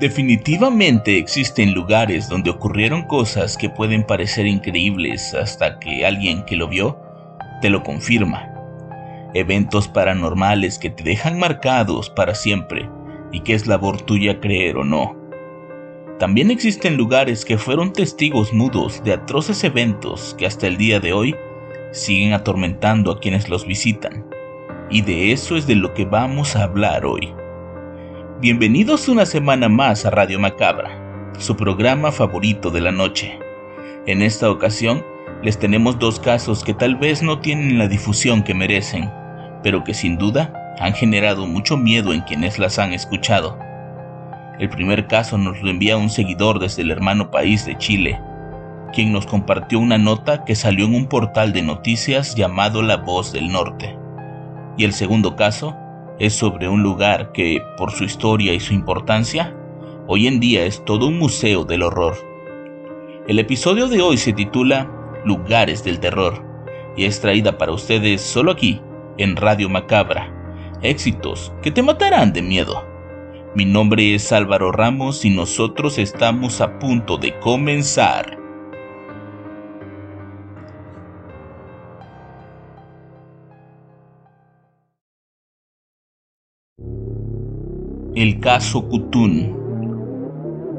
Definitivamente existen lugares donde ocurrieron cosas que pueden parecer increíbles hasta que alguien que lo vio te lo confirma. Eventos paranormales que te dejan marcados para siempre y que es labor tuya creer o no. También existen lugares que fueron testigos mudos de atroces eventos que hasta el día de hoy siguen atormentando a quienes los visitan. Y de eso es de lo que vamos a hablar hoy. Bienvenidos una semana más a Radio Macabra, su programa favorito de la noche. En esta ocasión les tenemos dos casos que tal vez no tienen la difusión que merecen, pero que sin duda han generado mucho miedo en quienes las han escuchado. El primer caso nos lo envía un seguidor desde el hermano país de Chile, quien nos compartió una nota que salió en un portal de noticias llamado La Voz del Norte. Y el segundo caso es sobre un lugar que, por su historia y su importancia, hoy en día es todo un museo del horror. El episodio de hoy se titula Lugares del Terror y es traída para ustedes solo aquí, en Radio Macabra. Éxitos que te matarán de miedo. Mi nombre es Álvaro Ramos y nosotros estamos a punto de comenzar. El caso Kutun.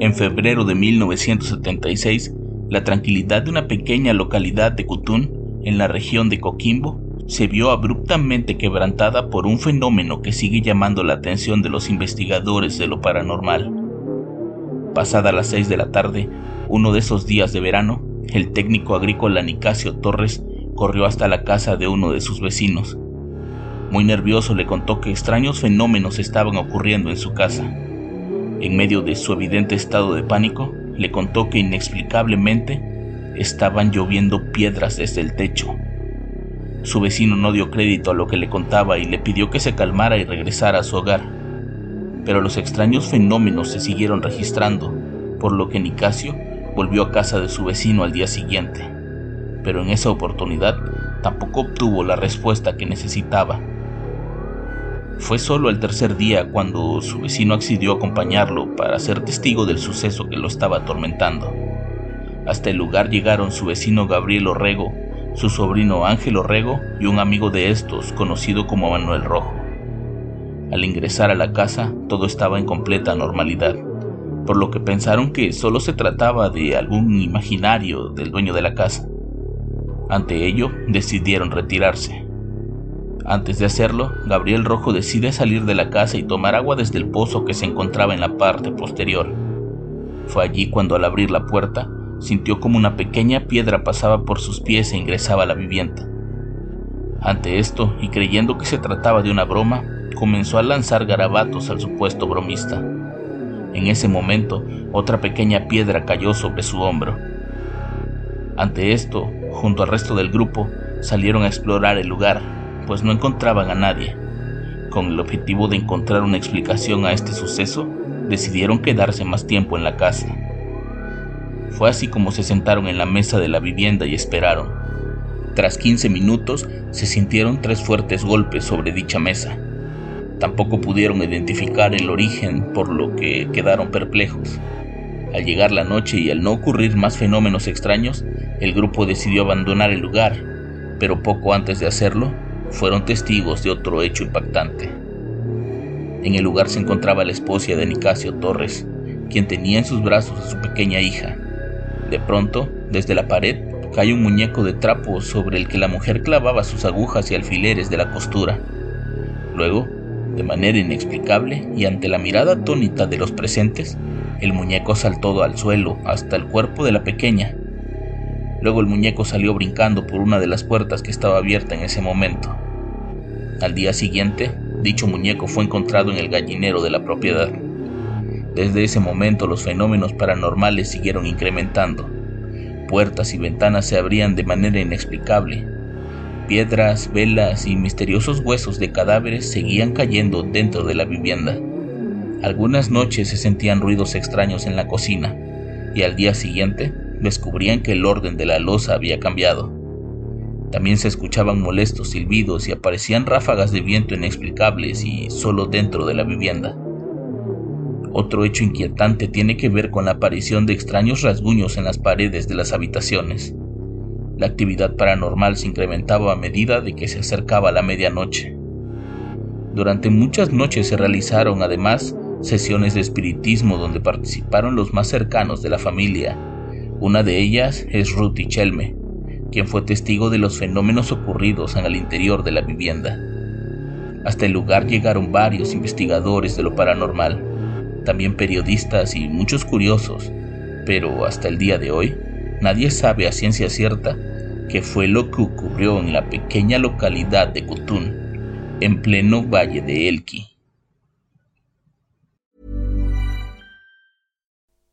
En febrero de 1976, la tranquilidad de una pequeña localidad de Kutun, en la región de Coquimbo, se vio abruptamente quebrantada por un fenómeno que sigue llamando la atención de los investigadores de lo paranormal. Pasada las 6 de la tarde, uno de esos días de verano, el técnico agrícola Nicasio Torres corrió hasta la casa de uno de sus vecinos, muy nervioso le contó que extraños fenómenos estaban ocurriendo en su casa. En medio de su evidente estado de pánico, le contó que inexplicablemente estaban lloviendo piedras desde el techo. Su vecino no dio crédito a lo que le contaba y le pidió que se calmara y regresara a su hogar. Pero los extraños fenómenos se siguieron registrando, por lo que Nicasio volvió a casa de su vecino al día siguiente. Pero en esa oportunidad tampoco obtuvo la respuesta que necesitaba. Fue solo el tercer día cuando su vecino accedió a acompañarlo para ser testigo del suceso que lo estaba atormentando. Hasta el lugar llegaron su vecino Gabriel Orrego, su sobrino Ángel Orrego y un amigo de estos conocido como Manuel Rojo. Al ingresar a la casa todo estaba en completa normalidad, por lo que pensaron que solo se trataba de algún imaginario del dueño de la casa. Ante ello decidieron retirarse. Antes de hacerlo, Gabriel Rojo decide salir de la casa y tomar agua desde el pozo que se encontraba en la parte posterior. Fue allí cuando al abrir la puerta, sintió como una pequeña piedra pasaba por sus pies e ingresaba a la vivienda. Ante esto, y creyendo que se trataba de una broma, comenzó a lanzar garabatos al supuesto bromista. En ese momento, otra pequeña piedra cayó sobre su hombro. Ante esto, junto al resto del grupo, salieron a explorar el lugar, pues no encontraban a nadie. Con el objetivo de encontrar una explicación a este suceso, decidieron quedarse más tiempo en la casa. Fue así como se sentaron en la mesa de la vivienda y esperaron. Tras 15 minutos se sintieron tres fuertes golpes sobre dicha mesa. Tampoco pudieron identificar el origen por lo que quedaron perplejos. Al llegar la noche y al no ocurrir más fenómenos extraños, el grupo decidió abandonar el lugar, pero poco antes de hacerlo, fueron testigos de otro hecho impactante. En el lugar se encontraba la esposa de Nicasio Torres, quien tenía en sus brazos a su pequeña hija. De pronto, desde la pared, cae un muñeco de trapo sobre el que la mujer clavaba sus agujas y alfileres de la costura. Luego, De manera inexplicable y ante la mirada atónita de los presentes, el muñeco saltó al suelo hasta el cuerpo de la pequeña. Luego el muñeco salió brincando por una de las puertas que estaba abierta en ese momento. Al día siguiente, dicho muñeco fue encontrado en el gallinero de la propiedad. Desde ese momento los fenómenos paranormales siguieron incrementando. Puertas y ventanas se abrían de manera inexplicable. Piedras, velas y misteriosos huesos de cadáveres seguían cayendo dentro de la vivienda. Algunas noches se sentían ruidos extraños en la cocina y al día siguiente descubrían que el orden de la losa había cambiado. También se escuchaban molestos silbidos y aparecían ráfagas de viento inexplicables y solo dentro de la vivienda. Otro hecho inquietante tiene que ver con la aparición de extraños rasguños en las paredes de las habitaciones. La actividad paranormal se incrementaba a medida de que se acercaba la medianoche. Durante muchas noches se realizaron además sesiones de espiritismo donde participaron los más cercanos de la familia. Una de ellas es Ruth Chelme, quien fue testigo de los fenómenos ocurridos en el interior de la vivienda. Hasta el lugar llegaron varios investigadores de lo paranormal, también periodistas y muchos curiosos, pero hasta el día de hoy nadie sabe a ciencia cierta qué fue lo que ocurrió en la pequeña localidad de Kutun, en pleno valle de Elqui.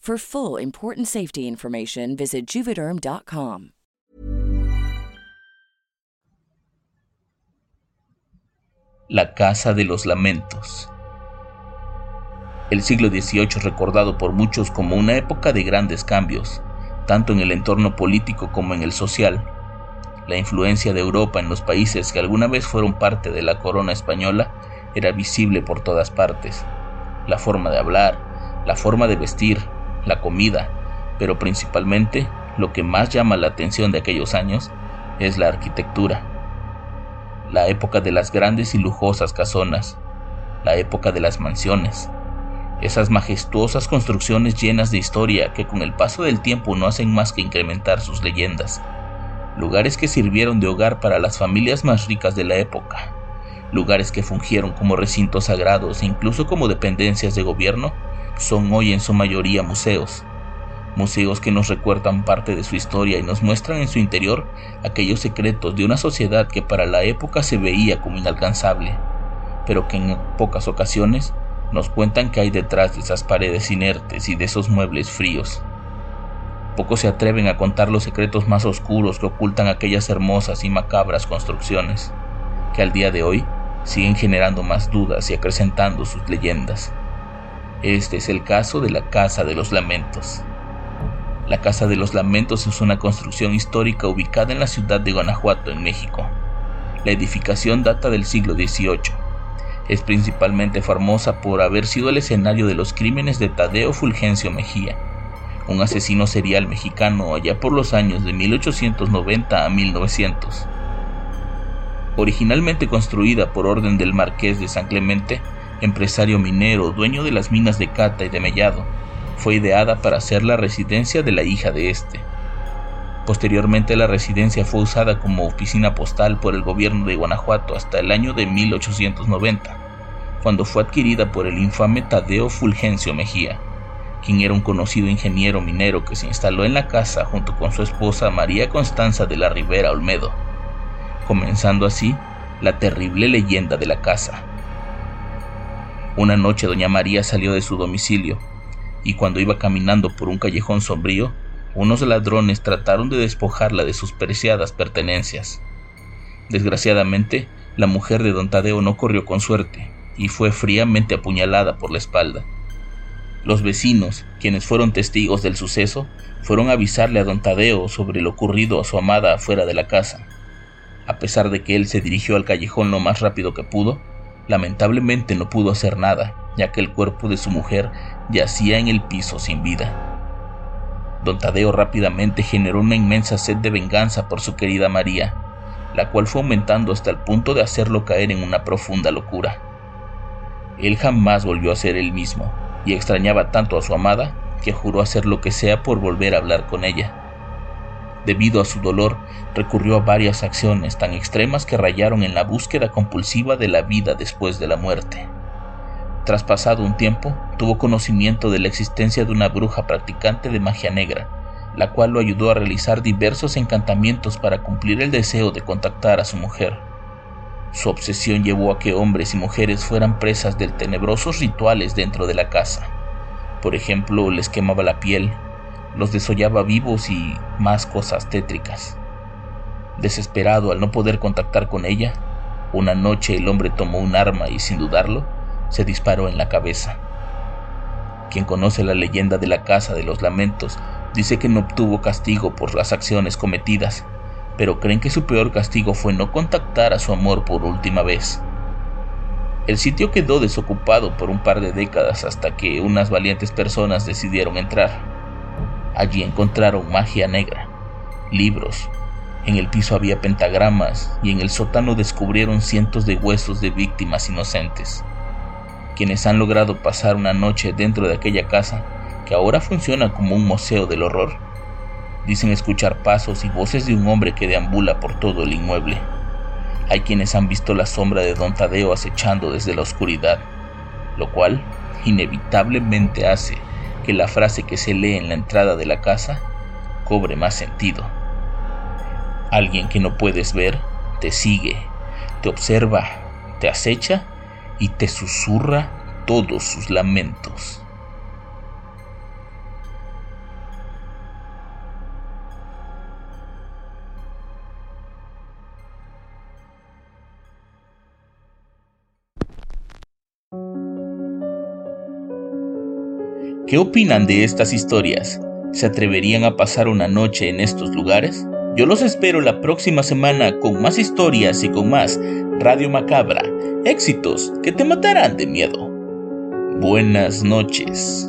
For full important safety information, visit juvederm.com. La Casa de los Lamentos. El siglo XVIII recordado por muchos como una época de grandes cambios, tanto en el entorno político como en el social. La influencia de Europa en los países que alguna vez fueron parte de la corona española era visible por todas partes. La forma de hablar, la forma de vestir, la comida, pero principalmente lo que más llama la atención de aquellos años es la arquitectura. La época de las grandes y lujosas casonas, la época de las mansiones, esas majestuosas construcciones llenas de historia que con el paso del tiempo no hacen más que incrementar sus leyendas, lugares que sirvieron de hogar para las familias más ricas de la época, lugares que fungieron como recintos sagrados e incluso como dependencias de gobierno, son hoy en su mayoría museos. Museos que nos recuerdan parte de su historia y nos muestran en su interior aquellos secretos de una sociedad que para la época se veía como inalcanzable, pero que en pocas ocasiones nos cuentan que hay detrás de esas paredes inertes y de esos muebles fríos. Pocos se atreven a contar los secretos más oscuros que ocultan aquellas hermosas y macabras construcciones, que al día de hoy siguen generando más dudas y acrecentando sus leyendas. Este es el caso de la Casa de los Lamentos. La Casa de los Lamentos es una construcción histórica ubicada en la ciudad de Guanajuato, en México. La edificación data del siglo XVIII. Es principalmente famosa por haber sido el escenario de los crímenes de Tadeo Fulgencio Mejía, un asesino serial mexicano allá por los años de 1890 a 1900. Originalmente construida por orden del marqués de San Clemente, empresario minero, dueño de las minas de Cata y de Mellado, fue ideada para ser la residencia de la hija de este. Posteriormente la residencia fue usada como oficina postal por el gobierno de Guanajuato hasta el año de 1890, cuando fue adquirida por el infame Tadeo Fulgencio Mejía, quien era un conocido ingeniero minero que se instaló en la casa junto con su esposa María Constanza de la Rivera Olmedo. comenzando así la terrible leyenda de la casa. Una noche doña María salió de su domicilio y cuando iba caminando por un callejón sombrío, unos ladrones trataron de despojarla de sus preciadas pertenencias. Desgraciadamente, la mujer de don Tadeo no corrió con suerte y fue fríamente apuñalada por la espalda. Los vecinos, quienes fueron testigos del suceso, fueron a avisarle a don Tadeo sobre lo ocurrido a su amada afuera de la casa. A pesar de que él se dirigió al callejón lo más rápido que pudo, lamentablemente no pudo hacer nada, ya que el cuerpo de su mujer yacía en el piso sin vida. Don Tadeo rápidamente generó una inmensa sed de venganza por su querida María, la cual fue aumentando hasta el punto de hacerlo caer en una profunda locura. Él jamás volvió a ser el mismo, y extrañaba tanto a su amada que juró hacer lo que sea por volver a hablar con ella. Debido a su dolor, recurrió a varias acciones tan extremas que rayaron en la búsqueda compulsiva de la vida después de la muerte. Tras pasado un tiempo, tuvo conocimiento de la existencia de una bruja practicante de magia negra, la cual lo ayudó a realizar diversos encantamientos para cumplir el deseo de contactar a su mujer. Su obsesión llevó a que hombres y mujeres fueran presas de tenebrosos rituales dentro de la casa. Por ejemplo, les quemaba la piel, los desollaba vivos y más cosas tétricas. Desesperado al no poder contactar con ella, una noche el hombre tomó un arma y sin dudarlo, se disparó en la cabeza. Quien conoce la leyenda de la Casa de los Lamentos dice que no obtuvo castigo por las acciones cometidas, pero creen que su peor castigo fue no contactar a su amor por última vez. El sitio quedó desocupado por un par de décadas hasta que unas valientes personas decidieron entrar. Allí encontraron magia negra, libros, en el piso había pentagramas y en el sótano descubrieron cientos de huesos de víctimas inocentes quienes han logrado pasar una noche dentro de aquella casa, que ahora funciona como un museo del horror. Dicen escuchar pasos y voces de un hombre que deambula por todo el inmueble. Hay quienes han visto la sombra de don Tadeo acechando desde la oscuridad, lo cual inevitablemente hace que la frase que se lee en la entrada de la casa cobre más sentido. Alguien que no puedes ver te sigue, te observa, te acecha y te susurra todos sus lamentos. ¿Qué opinan de estas historias? ¿Se atreverían a pasar una noche en estos lugares? Yo los espero la próxima semana con más historias y con más Radio Macabra éxitos que te matarán de miedo. Buenas noches.